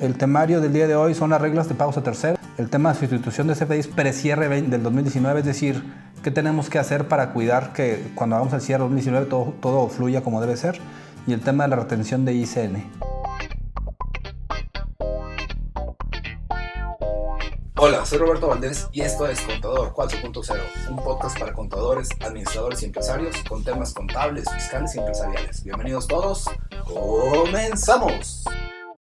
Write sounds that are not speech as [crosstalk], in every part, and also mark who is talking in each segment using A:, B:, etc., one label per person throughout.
A: El temario del día de hoy son las reglas de pagos a terceros. El tema de sustitución de CFDIs pre-cierre del 2019, es decir, qué tenemos que hacer para cuidar que cuando hagamos el cierre 2019 todo, todo fluya como debe ser. Y el tema de la retención de ICN.
B: Hola, soy Roberto Valdés y esto es Contador 4.0, un podcast para contadores, administradores y empresarios con temas contables, fiscales y empresariales. Bienvenidos todos, comenzamos.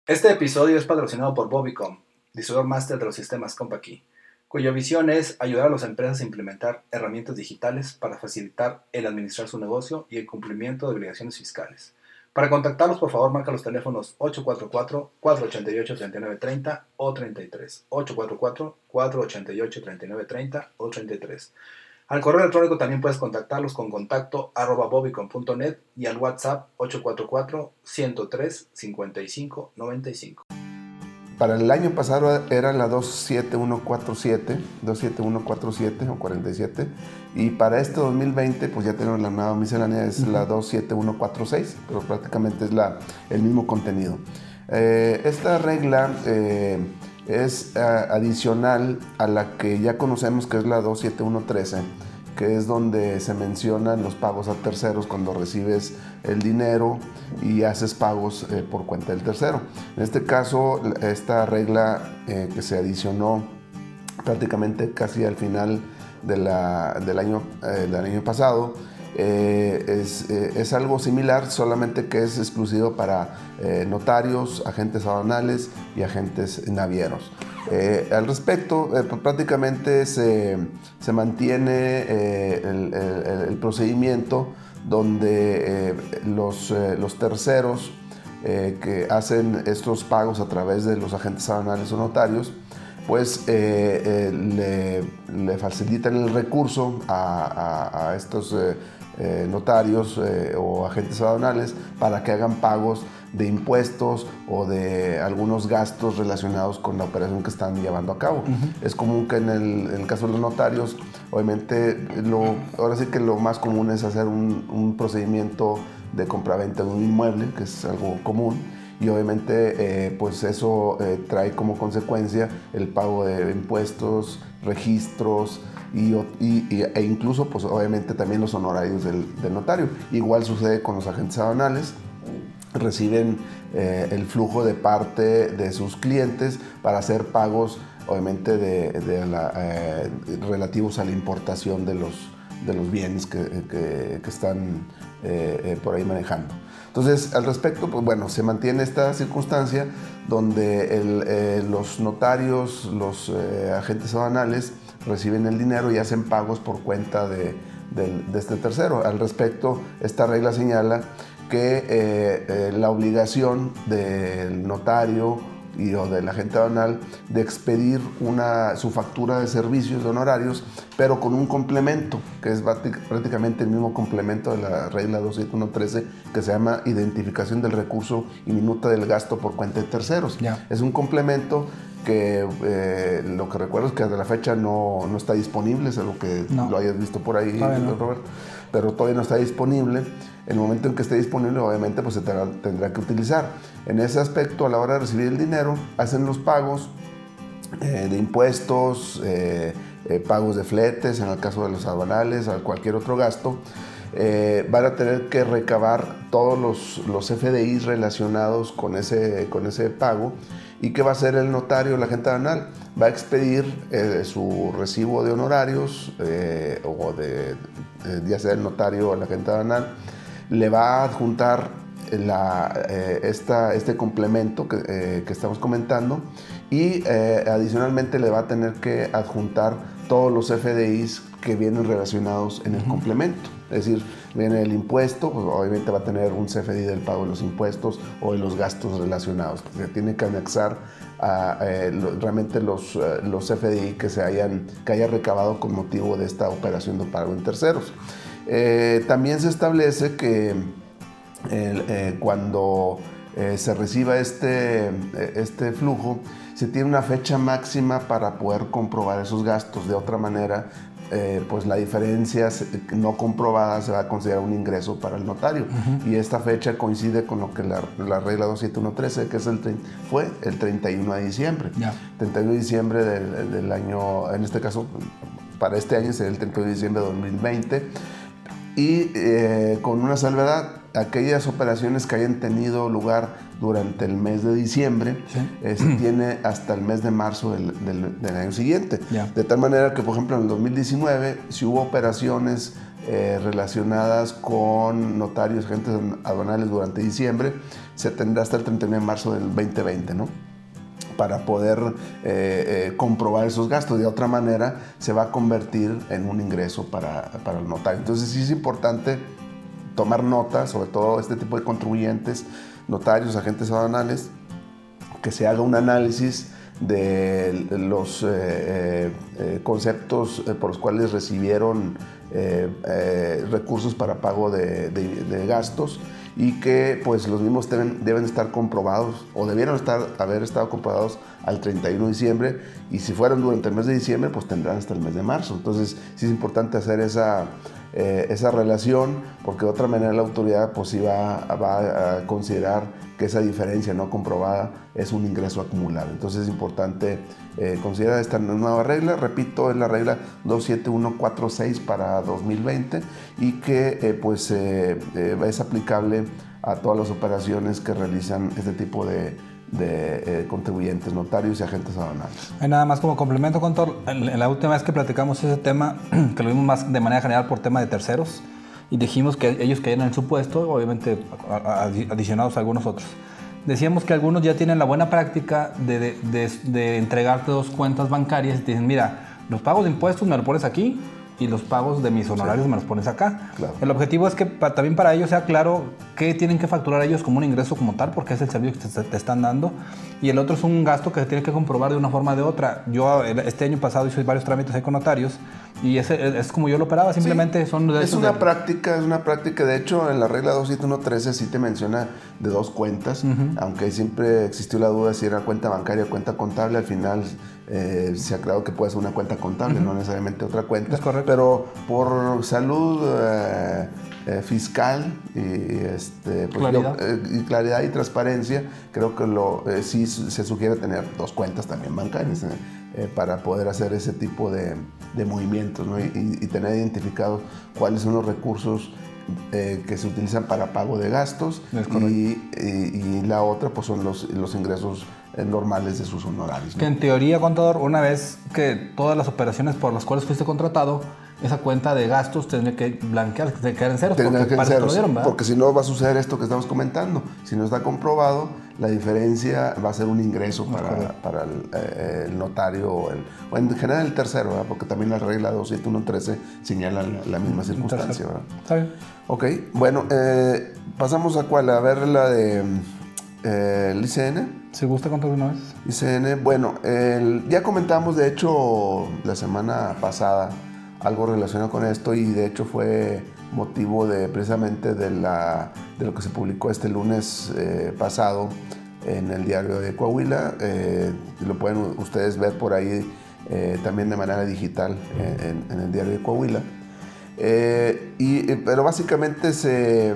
B: Este episodio es patrocinado por Bobicom, distribuidor máster de los sistemas CompaKey, cuya visión es ayudar a las empresas a implementar herramientas digitales para facilitar el administrar su negocio y el cumplimiento de obligaciones fiscales. Para contactarlos, por favor, marca los teléfonos 844-488-3930 o 33. 844-488-3930 o 33. Al correo electrónico también puedes contactarlos con contacto arroba bobicon.net y al WhatsApp 844-103-5595.
C: Para el año pasado era la 27147, 27147 o 47, y para este 2020 pues ya tenemos la nueva miscelánea, es la 27146, pero prácticamente es la, el mismo contenido. Eh, esta regla eh, es eh, adicional a la que ya conocemos que es la 27113 que es donde se mencionan los pagos a terceros cuando recibes el dinero y haces pagos eh, por cuenta del tercero. En este caso, esta regla eh, que se adicionó prácticamente casi al final del, año, del año pasado, es, es, algo similar, solamente que es exclusivo para notarios, agentes aduanales y agentes navieros. Eh, al respecto, eh, prácticamente se, se mantiene eh, el, procedimiento donde los, los, terceros que hacen estos pagos a través de los agentes aduanales o notarios, pues le, le, facilitan el recurso a estos notarios o agentes aduanales para que hagan pagos de impuestos o de algunos gastos relacionados con la operación que están llevando a cabo. Es común que en el, caso de los notarios, obviamente, lo, ahora sí que lo más común es hacer un, procedimiento de compraventa de un inmueble, que es algo común, y obviamente eh, pues eso eh, trae como consecuencia el pago de impuestos, registros, y, e incluso pues obviamente también los honorarios del, notario. Igual sucede con los agentes aduanales reciben eh, el flujo de parte de sus clientes para hacer pagos, obviamente, de, eh, relativos a la importación de los, de los bienes que, están eh, por ahí manejando. Entonces, al respecto, pues bueno, se mantiene esta circunstancia donde los notarios, los agentes aduanales reciben el dinero y hacen pagos por cuenta de, este tercero. Al respecto, esta regla señala que eh, eh, la obligación del notario y o del agente aduanal de expedir una, su factura de servicios de honorarios, pero con un complemento, que es prácticamente el mismo complemento de la regla 27113, que se llama identificación del recurso y minuta del gasto por cuenta de terceros. Es un complemento que eh, lo que recuerdo es que hasta la fecha no, no está disponible, es algo que lo hayas visto por ahí, Roberto, pero todavía no está disponible el momento en que esté disponible, obviamente, pues se tendrá, que utilizar. En ese aspecto, a la hora de recibir el dinero, hacen los pagos eh, de impuestos, eh, eh, pagos de fletes, en el caso de los aduanales, o cualquier otro gasto. van a tener que recabar todos los, los FDIs relacionados con ese, con ese pago. ¿Y qué va a hacer el notario, la gente aduanal? Va a expedir su recibo de honorarios, o de, ya sea el notario o la gente aduanal, le va a adjuntar eh, este complemento eh, que, estamos comentando y eh, adicionalmente le va a tener que adjuntar todos los FDIs que vienen relacionados en el complemento. Es decir, viene el impuesto, pues obviamente va a tener un CFDI del pago de los impuestos o de los gastos relacionados. Se tiene que anexar a, realmente los, los CFDI que se hayan que haya recabado con motivo de esta operación de pago en terceros. Eh, también se establece que eh, cuando eh, se reciba este, este flujo, se tiene una fecha máxima para poder comprobar esos gastos. De otra manera, eh, pues la diferencia no comprobada se va a considerar un ingreso para el notario. Y esta fecha coincide con lo que la, regla 27113, que es el, fue el 31 de diciembre. 31 de diciembre del, año, en este caso, para este año sería el 31 de diciembre de 2020. Y eh, con una salvedad, aquellas operaciones que hayan tenido lugar durante el mes de diciembre eh, [clears throat] se tiene hasta el mes de marzo del, año siguiente. De tal manera que, por ejemplo, en el 2019, si hubo operaciones eh, relacionadas con notarios, agentes aduanales durante diciembre, se tendrá hasta el 31 de marzo del 2020, ¿no? para poder eh, comprobar esos gastos. De otra manera, se va a convertir en un ingreso para, para el notario. Entonces, sí es importante tomar nota, sobre todo este tipo de contribuyentes, notarios, agentes aduanales, que se haga un análisis de los eh, eh, eh, conceptos por los cuales recibieron recursos para pago de, gastos y que pues los mismos deben, estar comprobados o debieron estar, haber estado comprobados al 31 de diciembre y si fueron durante el mes de diciembre pues tendrán hasta el mes de marzo. Entonces sí es importante hacer esa, eh, esa relación, porque de otra manera la autoridad pues va, a considerar que esa diferencia no comprobada es un ingreso acumulado. Entonces es importante eh, considerar esta nueva regla, repito, es la regla 27146 para 2020 y que eh, pues es aplicable a todas las operaciones que realizan este tipo de de eh, contribuyentes, notarios y agentes aduanales.
A: Hay nada más como complemento, Contor. La última vez que platicamos ese tema, [clears throat] que lo vimos más de manera general por tema de terceros, y dijimos que ellos caían en su puesto, obviamente adicionados a algunos otros. Decíamos que algunos ya tienen la buena práctica de, de, de entregarte dos cuentas bancarias y te dicen, mira, los pagos de impuestos me lo pones aquí y los pagos de mis honorarios me los pones acá. El objetivo es que también para ellos sea claro qué tienen que facturar ellos como un ingreso como tal, porque es el servicio que te, están dando, y el otro es un gasto que se tiene que comprobar de una forma o de otra. Yo este año pasado hice varios trámites ahí con notarios y ese es como yo lo operaba, simplemente son...
C: es una práctica, es una práctica, de hecho en la regla 27113 sí te menciona de dos cuentas, aunque siempre existió la duda si era cuenta bancaria o cuenta contable, al final eh, se ha creado que puede ser una cuenta contable, no necesariamente otra cuenta.
A: Es correcto.
C: Pero por salud eh, eh, fiscal y, este, pues
A: claridad.
C: y, claridad. y transparencia, creo que lo, sí se sugiere tener dos cuentas también bancarias para poder hacer ese tipo de, de movimientos y, tener identificados cuáles son los recursos que se utilizan para pago de gastos. Y, y, la otra pues son los, los ingresos eh, normales de sus honorarios.
A: Que en teoría, contador, una vez que todas las operaciones por las cuales fuiste contratado, esa cuenta de gastos tendría que blanquear, que quedar en cero.
C: Porque, que ceros, porque si no va a suceder esto que estamos comentando. Si no está comprobado, la diferencia va a ser un ingreso para, para eh, el, notario o, el, en general el tercero, porque también la regla 27113 señala la, misma circunstancia.
A: Está bien.
C: Ok, bueno, eh, pasamos a cuál, a ver la de el ICN.
A: ¿Se gusta contar una vez?
C: ICN, bueno, ya comentamos de hecho la semana pasada algo relacionado con esto y de hecho fue motivo de precisamente de, la, de lo que se publicó este lunes eh, pasado en el diario de Coahuila. Eh, lo pueden ustedes ver por ahí eh, también de manera digital en, el diario de Coahuila. y, pero básicamente se,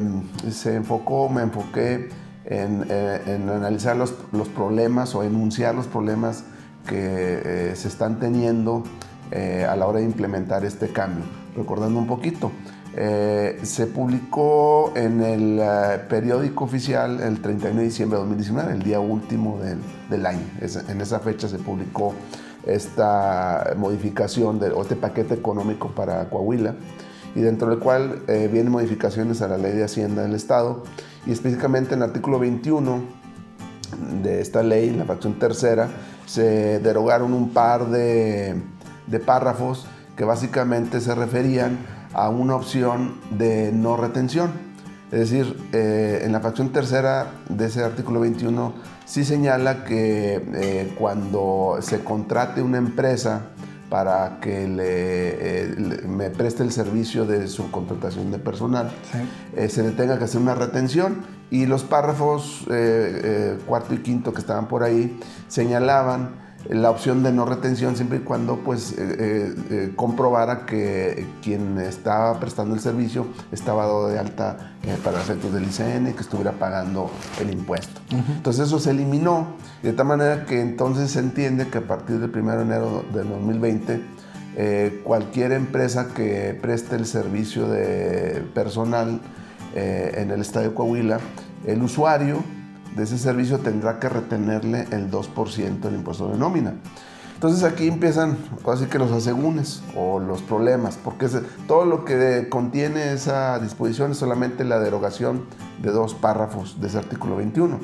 C: se enfocó, me enfoqué eh, en, analizar los, los, problemas o enunciar los problemas que eh, se están teniendo eh, a la hora de implementar este cambio. Recordando un poquito, se publicó en el periódico oficial el 31 de diciembre de 2019, el día último del, del año. en esa fecha se publicó esta modificación de, o este paquete económico para Coahuila y dentro del cual vienen modificaciones a la ley de Hacienda del Estado y específicamente en el artículo 21 de esta ley, en la fracción tercera, se derogaron un par de, párrafos que básicamente se referían a una opción de no retención. Es decir, eh, en la fracción tercera de ese artículo 21 sí señala que eh, cuando se contrate una empresa para que eh, le, me preste el servicio de su contratación de personal, eh, se le tenga que hacer una retención. Y los párrafos eh, cuarto y quinto que estaban por ahí señalaban la opción de no retención siempre y cuando pues comprobara que quien estaba prestando el servicio estaba dado de alta para efectos del ICN, que estuviera pagando el impuesto. Entonces eso se eliminó de tal manera que entonces se entiende que a partir del 1 de enero del 2020 cualquier empresa que preste el servicio de personal en el Estadio Coahuila, el usuario de ese servicio tendrá que retenerle el 2% del impuesto de nómina. Entonces aquí empiezan así que los asegúnes o los problemas, porque todo lo que contiene esa disposición es solamente la derogación de dos párrafos de ese artículo 21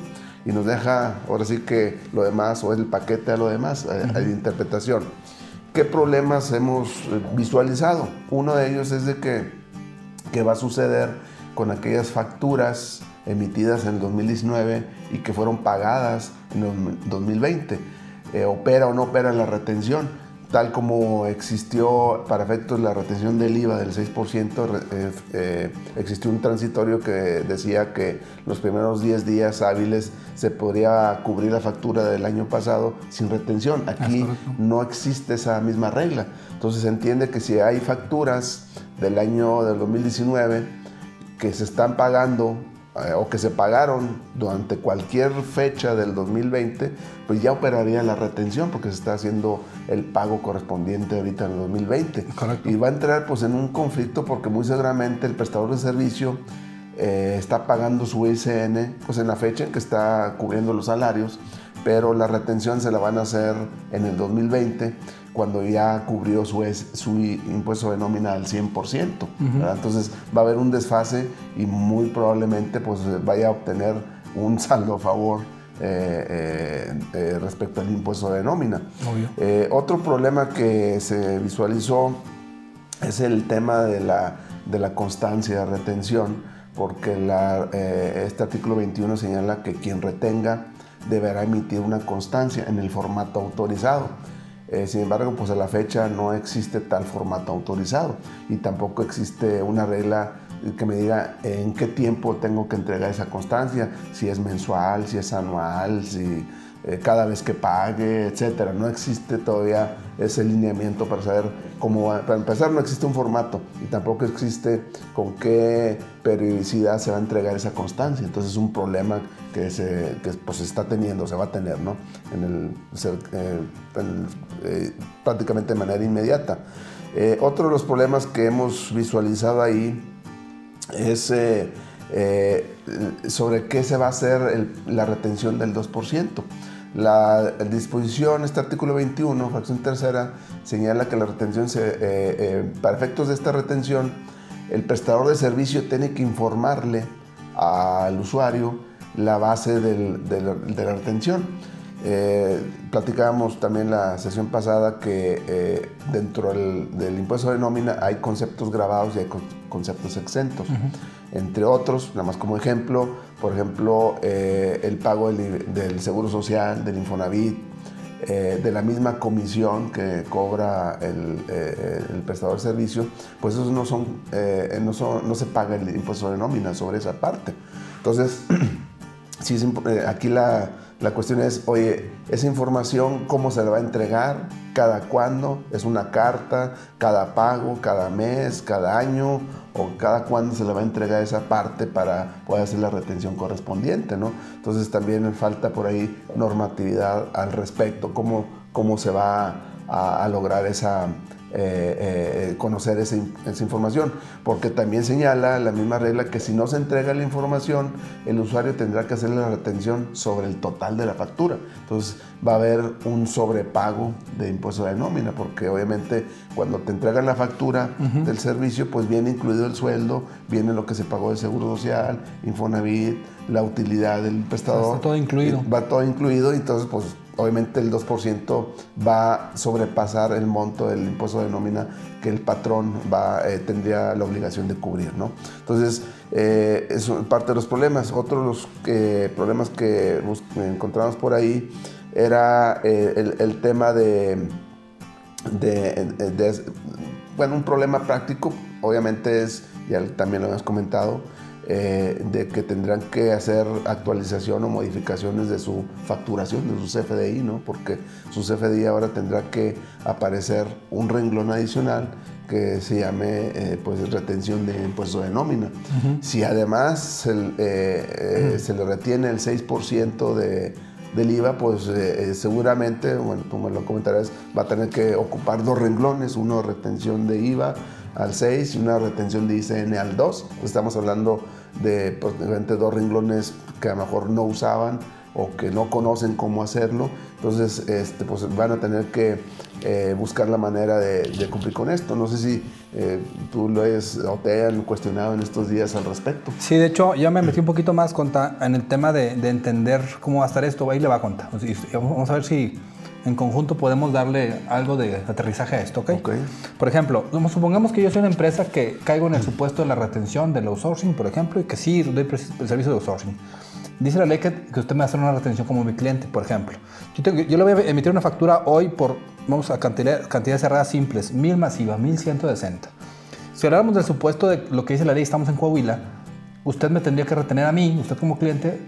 C: y nos deja ahora sí que lo demás o el paquete a lo demás, a, interpretación. ¿Qué problemas hemos eh, visualizado? Uno de ellos es de que, que va a suceder con aquellas facturas emitidas en el 2019 y que fueron pagadas en el 2020. Eh, ¿Opera o no opera la retención? Tal como existió para efectos la retención del IVA del 6%, eh, eh, existió un transitorio que decía que los primeros 10 días hábiles se podría cubrir la factura del año pasado sin retención. Aquí no existe esa misma regla. Entonces se entiende que si hay facturas del año del 2019 que se están pagando eh, o que se pagaron durante cualquier fecha del 2020, pues ya operaría la retención porque se está haciendo el pago correspondiente ahorita en el 2020. Y va a entrar pues en un conflicto porque muy seguramente el prestador de servicio eh, está pagando su ICN pues en la fecha en que está cubriendo los salarios, pero la retención se la van a hacer en el 2020 cuando ya cubrió su, su impuesto de nómina al 100%. Entonces va a haber un desfase y muy probablemente pues, vaya a obtener un [laughs] saldo a favor eh, eh, eh, respecto al impuesto de nómina. otro problema que se visualizó es el tema de la, de la constancia de retención, porque la, este artículo 21 señala que quien retenga deberá emitir una constancia en el formato autorizado. Eh, sin embargo, pues a la fecha no existe tal formato autorizado y tampoco existe una regla que me diga en qué tiempo tengo que entregar esa constancia, si es mensual, si es anual, si eh, cada vez que pague, etcétera. No existe todavía ese lineamiento para saber cómo va. Para empezar, no existe un formato y tampoco existe con qué periodicidad se va a entregar esa constancia. Entonces es un problema que se pues, está teniendo, se va a tener, ¿no? En el, eh, eh, prácticamente de manera inmediata. otro de los problemas que hemos visualizado ahí es sobre qué se va a hacer la retención del 2%. La disposición, este artículo 21, fracción tercera, señala que la retención, se, eh, eh, para efectos de esta retención, el prestador de servicio tiene que informarle al usuario la base de la retención. Eh, platicábamos también la sesión pasada que dentro del, impuesto de nómina hay conceptos grabados y hay conceptos exentos. Entre otros, nada más como ejemplo, por ejemplo, eh, el pago del, Seguro Social, del Infonavit, eh, de la misma comisión que cobra el, eh, prestador de servicio, pues esos no son, no no se paga el impuesto de nómina sobre esa parte. Entonces, [clears throat] sí aquí la, la cuestión es, oye, esa información, ¿cómo se la va a entregar? ¿Cada cuándo? ¿Es una carta? ¿Cada pago? ¿Cada mes? ¿Cada año? ¿O cada cuándo se le va a entregar esa parte para poder hacer la retención correspondiente? ¿no? Entonces también falta por ahí normatividad al respecto, cómo, cómo se va a lograr esa, eh, eh, conocer esa, información, porque también señala la misma regla que si no se entrega la información, el usuario tendrá que hacer la retención sobre el total de la factura. Entonces va a haber un sobrepago de impuesto de nómina, porque obviamente cuando te entregan la factura del servicio, pues viene incluido el sueldo, viene lo que se pagó de Seguro Social, Infonavit, la utilidad del prestador.
A: Está todo incluido.
C: Va todo incluido, y entonces pues obviamente el 2% va a sobrepasar el monto del impuesto de nómina que el patrón va, eh, tendría la obligación de cubrir. ¿no? Entonces, eh, es parte de los problemas. Otro de los problemas que encontramos por ahí era eh, el, tema de, bueno, un problema práctico, obviamente es, ya también lo hemos comentado, eh, de que tendrán que hacer actualización o modificaciones de su facturación, de su CFDI, ¿no? Porque su CFDI ahora tendrá que aparecer un renglón adicional que se llame eh, pues retención de impuesto de nómina. Si además se, eh, eh, se, le retiene el 6% de, del IVA, pues seguramente, bueno, como lo comentarás, va a tener que ocupar dos renglones, uno retención de IVA al 6 y una retención de ICN al 2. Estamos hablando de pues, dos renglones que a lo mejor no usaban o que no conocen cómo hacerlo. Entonces, este, pues van a tener que eh, buscar la manera de, cumplir con esto. No sé si eh, tú lo hayas o te cuestionado en estos días al respecto.
A: Sí, de hecho, ya me metí un poquito más en el tema de, entender cómo va a estar esto. Ahí le va a contar. Vamos a ver si en conjunto podemos darle algo de aterrizaje a esto, ¿ok? okay. Por ejemplo, supongamos que yo soy una empresa que caigo en el supuesto de la retención del outsourcing, por ejemplo, y que sí doy el servicio de outsourcing. Dice la ley que, usted me hacer una retención como mi cliente, por ejemplo. Yo, yo, le voy a emitir una factura hoy por, vamos a cantidad, cantidades cerradas simples, mil masivas, 1160. Si habláramos del supuesto de lo que dice la ley, estamos en Coahuila, usted me tendría que retener a mí, usted como cliente,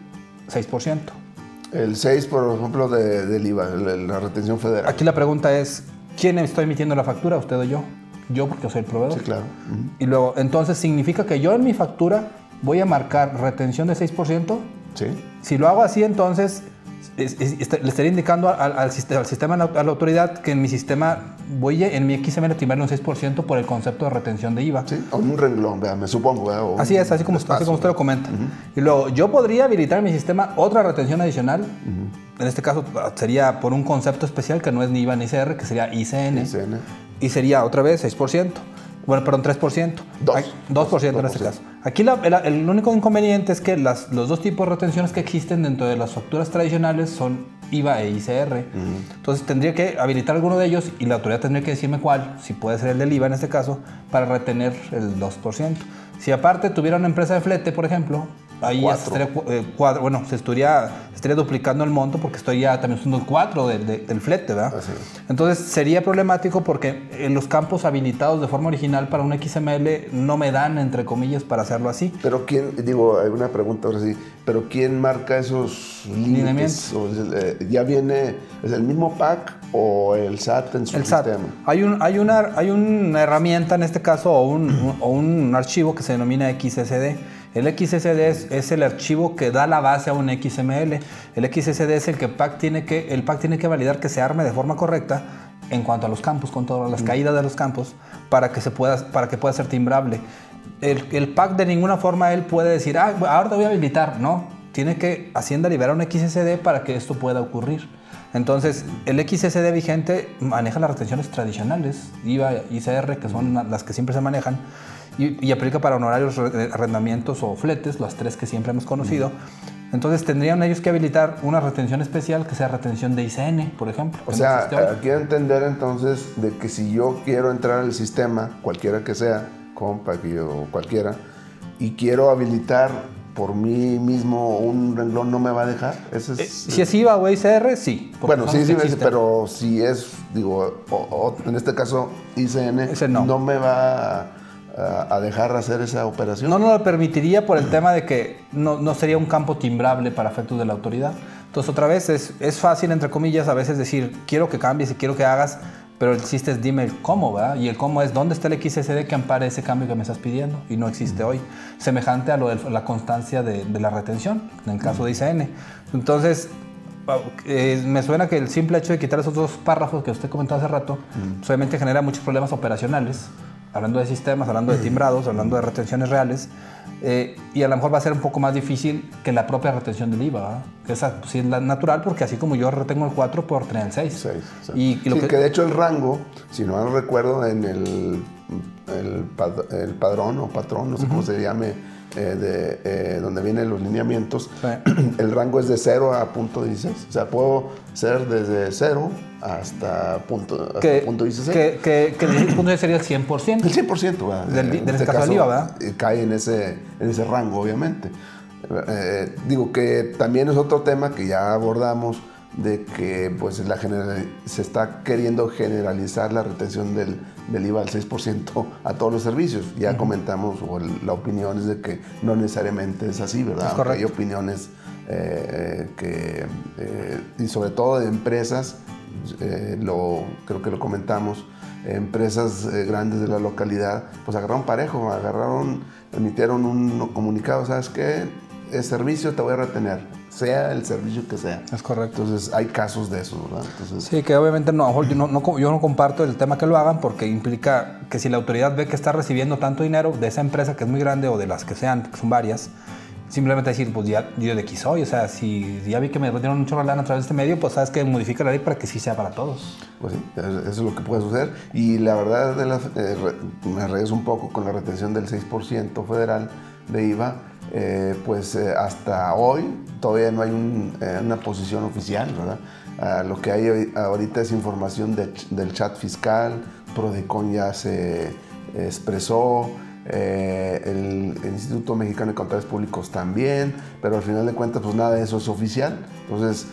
A: 6%.
C: El 6, por ejemplo, de, del IVA, la retención federal.
A: Aquí la pregunta es, ¿quién está emitiendo la factura, usted o yo? Yo porque soy el proveedor.
C: Sí, claro.
A: Y luego, entonces, ¿significa que yo en mi factura voy a marcar retención de 6%? Si lo hago así, entonces le estaría indicando al, sistema, al, sistema, a la autoridad que en mi sistema voy en mi XML a timbrarle un 6% por el concepto de retención de IVA.
C: Sí, o un renglón, me supongo.
A: así es, así como, así como usted lo comenta. Y luego, yo podría habilitar en mi sistema otra retención adicional. En este caso sería por un concepto especial que no es ni IVA ni CR, que sería ICN. ICN. Y sería otra vez 6%. Bueno, perdón, 3%. 2%, 2%, en este caso. Aquí el, único inconveniente es que las, los dos tipos de retenciones que existen dentro de las facturas tradicionales son IVA e ICR. Entonces tendría que habilitar alguno de ellos y la autoridad tendría que decirme cuál, si puede ser el del IVA en este caso, para retener el 2%. Si aparte tuviera una empresa de flete, por ejemplo, ahí estaría, eh, bueno, se estaría, estaría duplicando el monto porque estoy ya también usando el 4 del flete, ¿verdad? Entonces sería problemático porque en los campos habilitados de forma original para un XML no me dan, entre comillas, para hacerlo así.
C: Pero quién, digo, hay una pregunta ahora sí, pero ¿quién marca esos límites? Eh, ¿Ya viene, es el mismo pack o el SAT en su el sistema? SAT.
A: Hay, un, hay, una, hay una herramienta en este caso o un, o un archivo que se denomina XSD el XSD es, el archivo que da la base a un XML. El XSD es el que tiene que, el PAC tiene que validar que se arme de forma correcta en cuanto a los campos, con todas las caídas de los campos, para que, se pueda, para que pueda ser timbrable. El, el PAC de ninguna forma él puede decir, ah, ahora te voy a habilitar. No, tiene que Hacienda liberar un XSD para que esto pueda ocurrir. Entonces, el XSD vigente maneja las retenciones tradicionales, IVA, ICR, que son las que siempre se manejan, y, aplica para honorarios, arrendamientos o fletes, las tres que siempre hemos conocido. Entonces tendrían ellos que habilitar una retención especial que sea retención de ICN, por ejemplo.
C: O sea, quiero entender entonces de que si yo quiero entrar al sistema, cualquiera que sea, Compact o cualquiera, y quiero habilitar por mí mismo un renglón no me va a dejar.
A: Eh, si es IVA o ICR, sí.
C: Bueno, sí, sí, pero si es, digo, en este caso ICN, no. no me va a a, dejar hacer esa operación?
A: No nos lo permitiría por el tema de que no, no, sería un campo timbrable para efectos de la autoridad. Entonces, otra vez, es, es, fácil, entre comillas, a veces decir, quiero que cambies y quiero que hagas, pero el chiste es dime el cómo, ¿verdad? Y el cómo es dónde está el XSD que ampare ese cambio que me estás pidiendo y no existe hoy. Semejante a lo de la constancia de, de la retención, en el caso de ICN. Entonces, eh, me suena que el simple hecho de quitar esos dos párrafos que usted comentó hace rato, pues, obviamente genera muchos problemas operacionales hablando de sistemas, hablando de timbrados, hablando de retenciones reales, eh, y a lo mejor va a ser un poco más difícil que la propia retención del IVA, que esa sí es la natural, porque así como yo retengo el 4, puedo retener el 6.
C: Y, lo que... de hecho el rango, si no recuerdo, en el, el, padrón o patrón, no sé cómo se llame, eh, de, eh, donde vienen los lineamientos, [clears throat] el rango es de 0 a punto 16. O sea, puedo ser desde 0 hasta punto, hasta
A: que,
C: punto 16.
A: Que, que, que el punto sería el 100%.
C: El 100%,
A: ¿verdad? Del, en este caso, IVA, ¿verdad?
C: Eh, cae en ese, en ese rango, obviamente. digo que también es otro tema que ya abordamos de que pues, la se está queriendo generalizar la retención del, del IVA al 6% a todos los servicios. Ya comentamos, o la opinión es de que no necesariamente es así, ¿verdad? Hay opiniones eh, que, eh, y sobre todo de empresas, eh, lo, creo que lo comentamos, empresas grandes de la localidad, pues agarraron parejo, agarraron, emitieron un comunicado, ¿sabes qué? El servicio te voy a retener sea el servicio que sea.
A: Es correcto.
C: Entonces hay casos de eso, ¿verdad?
A: sí, que obviamente no, yo no, yo no comparto el tema que lo hagan porque implica que si la autoridad ve que está recibiendo tanto dinero de esa empresa que es muy grande o de las que sean, que son varias, simplemente decir, pues ya yo de aquí soy, o sea, si ya vi que me dieron un chorro lana a través de este medio, pues sabes que modifica la ley para que sí sea para todos.
C: Pues sí, eso es lo que puede suceder. Y la verdad, de la, eh, me regreso un poco con la retención del 6% federal de IVA eh, pues eh, hasta hoy todavía no hay eh, una posición oficial, ¿verdad? Ah, lo que hay ahorita es información del chat fiscal, Prodecon ya se expresó, el, Instituto Mexicano de Contadores Públicos también, pero al final de cuentas pues nada de eso es oficial. Entonces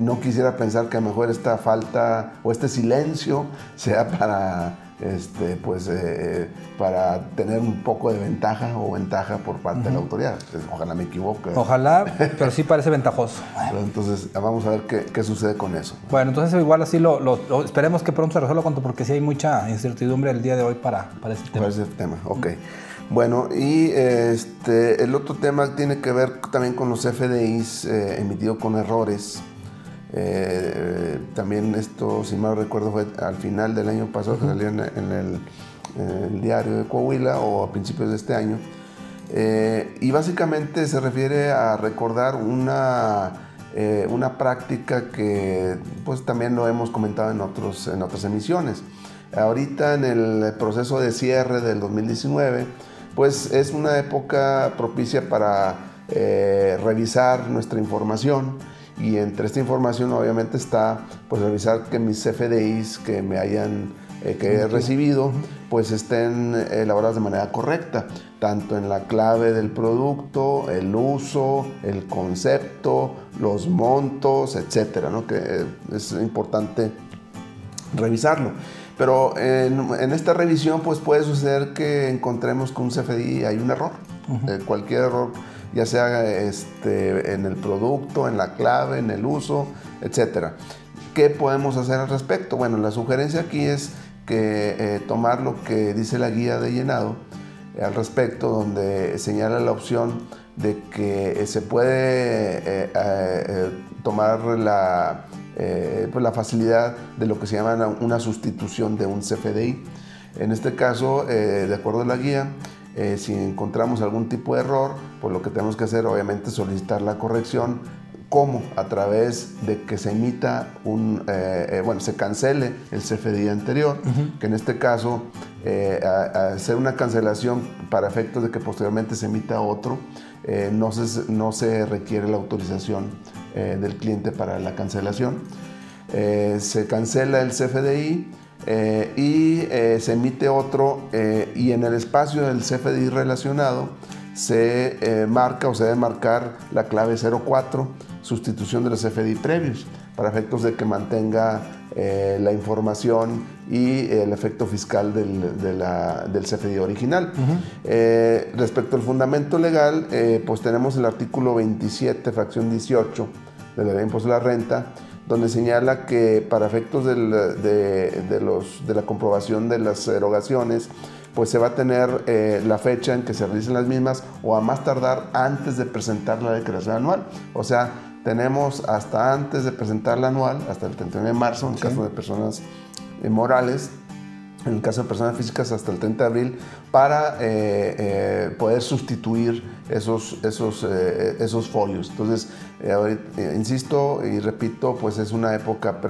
C: no quisiera pensar que a lo mejor esta falta o este silencio sea para este, pues, eh, para tener un poco de ventaja o ventaja por parte de la autoridad. Ojalá me equivoque.
A: Ojalá, [laughs] pero sí parece ventajoso.
C: entonces, vamos a ver qué, sucede con eso.
A: Bueno, entonces igual así lo, esperemos que pronto se resuelva porque sí hay mucha incertidumbre el día de hoy para, para ese tema.
C: Para ese tema, ok. Bueno, y este, el otro tema tiene que ver también con los FDIs eh, emitidos con errores. Eh, también esto, si mal recuerdo, fue al final del año pasado que salió en, el, diario de Coahuila o a principios de este año. Eh, y básicamente se refiere a recordar una, eh, una práctica que pues también lo hemos comentado en, otros, en otras emisiones. Ahorita en el proceso de cierre del 2019, pues es una época propicia para revisar nuestra información y entre esta información obviamente está pues revisar que mis CFDIs que me hayan eh, que he recibido pues estén elaboradas de manera correcta, tanto en la clave del producto, el uso, el concepto, los montos, etcétera, ¿no? que es importante revisarlo. Pero en, esta revisión pues puede suceder que encontremos que un CFDI hay un error, eh, cualquier error ya sea este, en el producto, en la clave, en el uso, etc. ¿Qué podemos hacer al respecto? Bueno, la sugerencia aquí es que eh, tomar lo que dice la guía de llenado eh, al respecto, donde señala la opción de que eh, se puede tomar la, pues la facilidad de lo que se llama una sustitución de un CFDI. En este caso, de acuerdo a la guía, eh, si encontramos algún tipo de error, pues lo que tenemos que hacer obviamente es solicitar la corrección. ¿Cómo? A través de que se emita un, eh, eh, bueno, se cancele el CFDI anterior, que en este caso, hacer una cancelación para efectos de que posteriormente se emita otro, no, se, no se requiere la autorización del cliente para la cancelación. se cancela el CFDI, eh, y eh, se emite otro eh, y en el espacio del CFDI relacionado se marca o se debe marcar la clave 04, sustitución de los CFDI previos, para efectos de que mantenga la información y el efecto fiscal del, del CFDI original. respecto al fundamento legal, pues tenemos el artículo 27, fracción 18 de la ley de impuesto a la renta, donde señala que para efectos de, los, de la comprobación de las erogaciones, pues se va a tener eh, la fecha en que se realicen las mismas o a más tardar antes de presentar la declaración anual. O sea, tenemos hasta antes de presentar la anual, hasta el 31 de marzo, en caso de personas eh, morales, en el caso de personas físicas hasta el 30 de abril, para eh, eh, poder sustituir esos, esos, eh, esos folios. Entonces, insisto y repito, pues es una época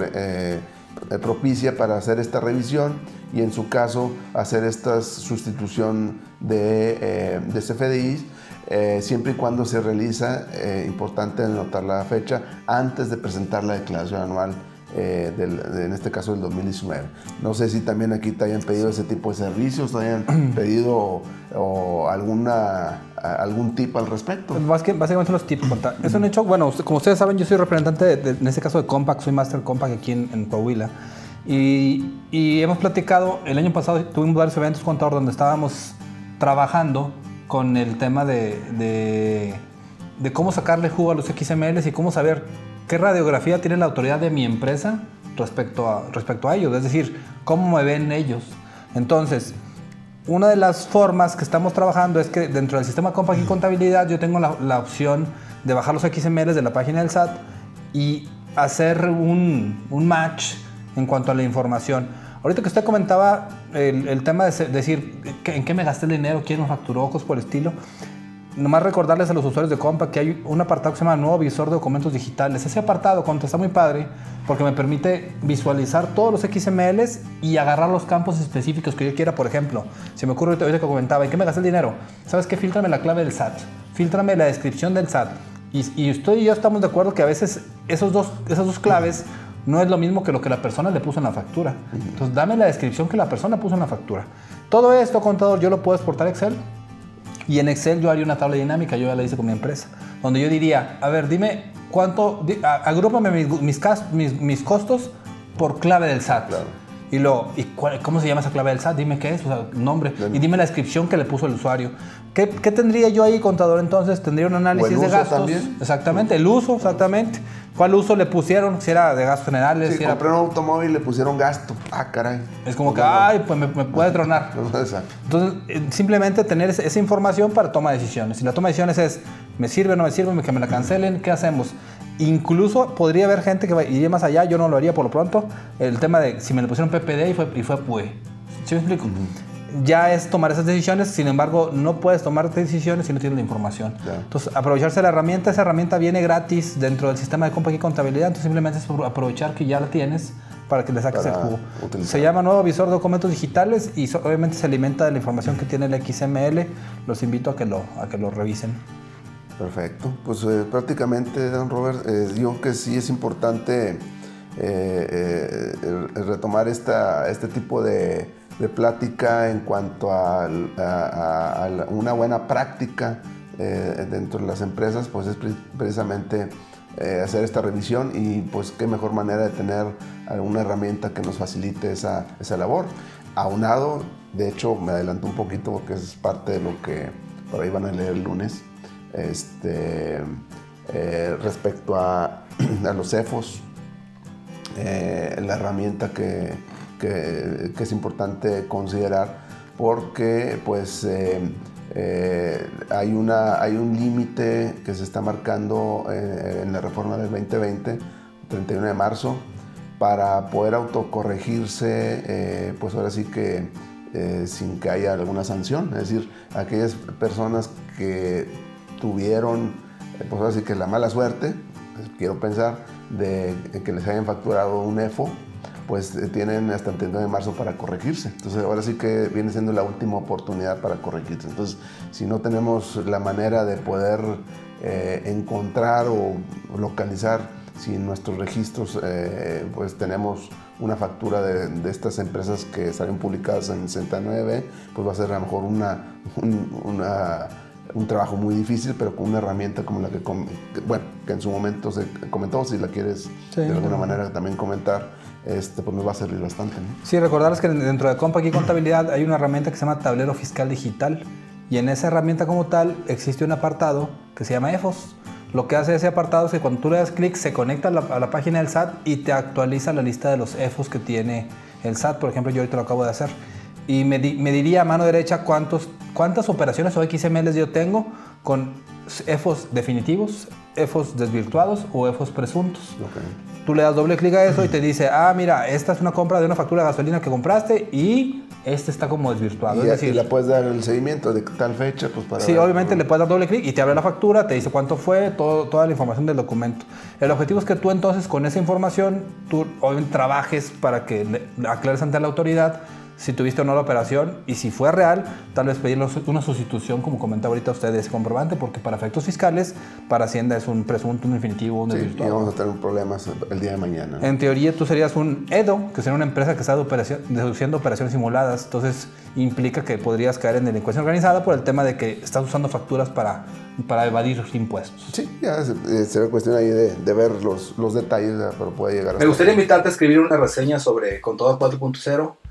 C: propicia para hacer esta revisión y en su caso hacer esta sustitución de, de CFDIs. siempre y cuando se realiza, importante anotar la fecha, antes de presentar la declaración anual eh, del- de- en este caso del 2019. No sé si también aquí te hayan pedido ese tipo de servicios, te hayan [clears throat] pedido o alguna, a- algún tip al respecto.
A: Pues más que- básicamente los tips. Es un hecho, bueno, como ustedes saben, yo soy representante, de- de- en este caso de Compact, soy Master Compact aquí en, en Coahuila. Y, y hemos platicado, el año pasado tuvimos varios eventos contador donde estábamos trabajando con el tema de, de, de cómo sacarle jugo a los XMLs y cómo saber qué radiografía tiene la autoridad de mi empresa respecto a, respecto a ellos, es decir, cómo me ven ellos. Entonces, una de las formas que estamos trabajando es que dentro del sistema Compact y Contabilidad yo tengo la, la opción de bajar los XMLs de la página del SAT y hacer un, un match en cuanto a la información. Ahorita que usted comentaba el, el tema de decir ¿qué- en qué me gasté el dinero, quién me facturó, cosas por el estilo. Nomás recordarles a los usuarios de Compact que hay un apartado que se llama Nuevo Visor de Documentos Digitales. Ese apartado contra está muy padre porque me permite visualizar todos los XMLs y agarrar los campos específicos que yo quiera. Por ejemplo, si me ocurre ahorita que comentaba, ¿en qué me gasté el dinero? ¿Sabes qué? Fíltrame la clave del SAT. Fíltrame la descripción del SAT. Y, y usted y yo estamos de acuerdo que a veces esos dos, esas dos claves no es lo mismo que lo que la persona le puso en la factura. Entonces, dame la descripción que la persona puso en la factura. Todo esto, contador, yo lo puedo exportar a Excel. Y en Excel yo haría una tabla dinámica, yo ya la hice con mi empresa, donde yo diría, a ver, dime cuánto, agrúpame mis- mis costos por clave del SAT.
C: Claro.
A: Y luego, ¿y cuál- ¿cómo se llama esa clave del SAT? Dime qué es, o sea, nombre.
C: Claro.
A: Y dime la descripción que le puso el usuario. ¿Qué, qué tendría yo ahí, contador, entonces? Tendría un análisis
C: el
A: de
C: uso
A: gastos.
C: también.
A: Exactamente, el uso, exactamente. ¿Cuál uso le pusieron? Si era de gastos generales,
C: Sí,
A: si era...
C: compré un automóvil y le pusieron gasto. Ah, caray.
A: Es como que, ay, pues me, me puede tronar. [laughs]
C: Exacto.
A: Entonces, eh, simplemente tener esa, información para toma de decisiones. Si la toma de decisiones es, ¿me sirve o no me sirve? Que me la cancelen, ¿qué hacemos? Incluso podría haber gente que iría más allá, yo no lo haría por lo pronto, el tema de si me le pusieron PPD y fue, y fue PUE. ¿Sí me explico? Ya es tomar esas decisiones, sin embargo, no puedes tomar decisiones si no tienes la información.
C: Claro.
A: Entonces, aprovecharse de la herramienta, esa herramienta viene gratis dentro del sistema de compra y contabilidad, entonces simplemente es aprovechar que ya la tienes para que le saques el jugo.
C: utilizar.
A: Se llama Nuevo Visor de Documentos Digitales y obviamente se alimenta de la información que tiene el XML. Los invito a que lo, a que lo revisen.
C: Perfecto. Pues eh, prácticamente, don Robert, eh, yo que sí es importante eh, eh, retomar esta, este tipo de, plática en cuanto a, una buena práctica dentro de las empresas, pues es pre- precisamente hacer esta revisión y pues qué mejor manera de tener alguna herramienta que nos facilite esa, esa labor. Aunado, de hecho me adelanto un poquito porque es parte de lo que por ahí van a leer el lunes, este, eh, respecto [clears throat] a, los CEFOS, eh, la herramienta que, es importante considerar porque pues eh, hay, una, hay un límite que se está marcando en la reforma del 2020, 31 de marzo, para poder autocorregirse, pues ahora sí que sin que haya alguna sanción. Es decir, aquellas personas que tuvieron, eh, pues ahora sí que la mala suerte, pues, quiero pensar, de que les hayan facturado un EFO, pues eh, tienen hasta el 31 de marzo para corregirse. Entonces ahora sí que viene siendo la última oportunidad para corregirse. Entonces, si no tenemos la manera de poder eh, encontrar o localizar si en nuestros registros eh, pues tenemos una factura de, estas empresas que salen publicadas en 69, pues va a ser a lo mejor una, un, una- un trabajo muy difícil, pero con una herramienta como la que, bueno, que en su momento se comentó, si la quieres
A: Sí,
C: de alguna
A: no.
C: manera también comentar, este, pues nos va a servir bastante. ¿no?
A: Sí, recordarles que dentro de Compact y Contabilidad hay una herramienta que se llama Tablero Fiscal Digital. Y en esa herramienta como tal existe un apartado que se llama EFOS. Lo que hace ese apartado es que cuando tú le das clic se conecta a la, a la página del SAT y te actualiza la lista de los EFOS que tiene el SAT. Por ejemplo, yo ahorita lo acabo de hacer. Y me, di- me diría a mano derecha cuántos, cuántas operaciones o XMLs yo tengo con EFOS definitivos, EFOS desvirtuados o EFOS presuntos.
C: Ok.
A: Tú le das doble clic a eso y te dice, ah, mira, esta es una compra de una factura de gasolina que compraste y este está como desvirtuado.
C: Y,
A: es decir,
C: le puedes dar el seguimiento de tal fecha, pues para
A: sí,
C: ver-
A: obviamente le puedes dar doble clic y te abre la factura, te dice cuánto fue, todo, toda la información del documento. El objetivo es que tú entonces con esa información, tú obviamente trabajes para que le- aclares ante la autoridad si tuviste o no la operación y si fue real, tal vez pedir una sustitución, como comentaba ahorita usted, de ese comprobante, porque para efectos fiscales, para Hacienda es un presunto, un definitivo, un
C: sí, y vamos a tener problemas el día de mañana.
A: En teoría, tú serías un EDO, que sería una empresa que está deduciendo operaciones simuladas, entonces implica que podrías caer en delincuencia organizada por el tema de que estás usando facturas para, para evadir sus impuestos.
C: Sí, ya será cuestión ahí de, de ver los, los detalles, pero puede llegar a
B: Me gustaría invitarte a escribir una reseña sobre Contador 4.0